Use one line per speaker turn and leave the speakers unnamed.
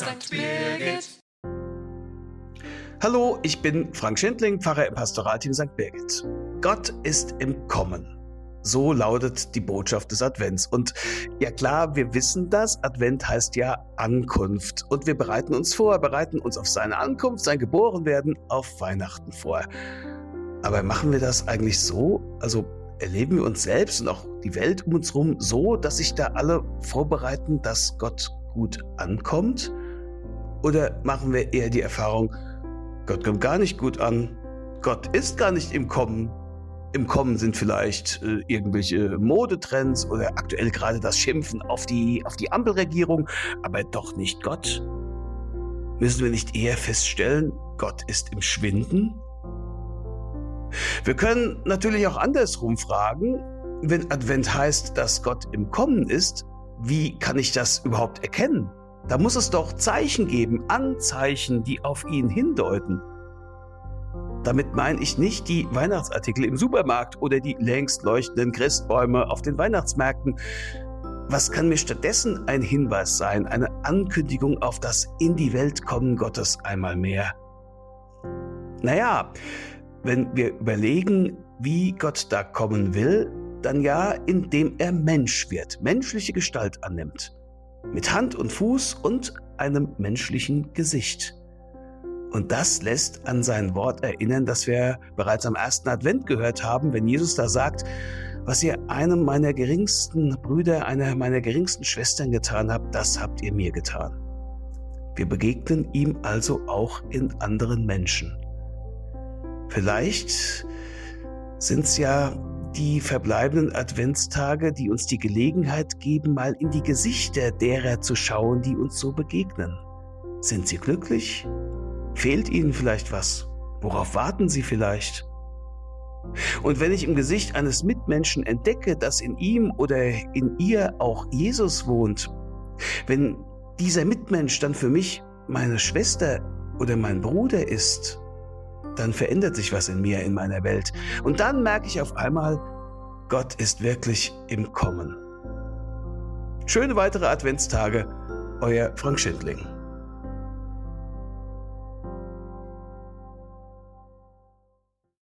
St. Birgit.
Hallo, ich bin Frank Schindling, Pfarrer im Pastoralteam St. Birgit. Gott ist im Kommen. So lautet die Botschaft des Advents. Und ja klar, wir wissen das. Advent heißt ja Ankunft. Und wir bereiten uns vor, bereiten uns auf seine Ankunft, sein Geborenwerden, auf Weihnachten vor. Aber machen wir das eigentlich so? Also erleben wir uns selbst und auch die Welt um uns herum so, dass sich da alle vorbereiten, dass Gott gut ankommt? Oder machen wir eher die Erfahrung, Gott kommt gar nicht gut an, Gott ist gar nicht im Kommen, im Kommen sind vielleicht äh, irgendwelche Modetrends oder aktuell gerade das Schimpfen auf die, auf die Ampelregierung, aber doch nicht Gott. Müssen wir nicht eher feststellen, Gott ist im Schwinden? Wir können natürlich auch andersrum fragen, wenn Advent heißt, dass Gott im Kommen ist, wie kann ich das überhaupt erkennen? Da muss es doch Zeichen geben, Anzeichen, die auf ihn hindeuten. Damit meine ich nicht die Weihnachtsartikel im Supermarkt oder die längst leuchtenden Christbäume auf den Weihnachtsmärkten. Was kann mir stattdessen ein Hinweis sein, eine Ankündigung auf das in die Welt kommen Gottes einmal mehr? Naja, wenn wir überlegen, wie Gott da kommen will, dann ja, indem er Mensch wird, menschliche Gestalt annimmt, mit Hand und Fuß und einem menschlichen Gesicht. Und das lässt an sein Wort erinnern, das wir bereits am ersten Advent gehört haben, wenn Jesus da sagt, was ihr einem meiner geringsten Brüder, einer meiner geringsten Schwestern getan habt, das habt ihr mir getan. Wir begegnen ihm also auch in anderen Menschen. Vielleicht sind es ja die verbleibenden Adventstage, die uns die Gelegenheit geben, mal in die Gesichter derer zu schauen, die uns so begegnen. Sind sie glücklich? Fehlt ihnen vielleicht was? Worauf warten sie vielleicht? Und wenn ich im Gesicht eines Mitmenschen entdecke, dass in ihm oder in ihr auch Jesus wohnt, wenn dieser Mitmensch dann für mich meine Schwester oder mein Bruder ist, dann verändert sich was in mir, in meiner Welt. Und dann merke ich auf einmal, Gott ist wirklich im Kommen. Schöne weitere Adventstage, euer Frank Schindling.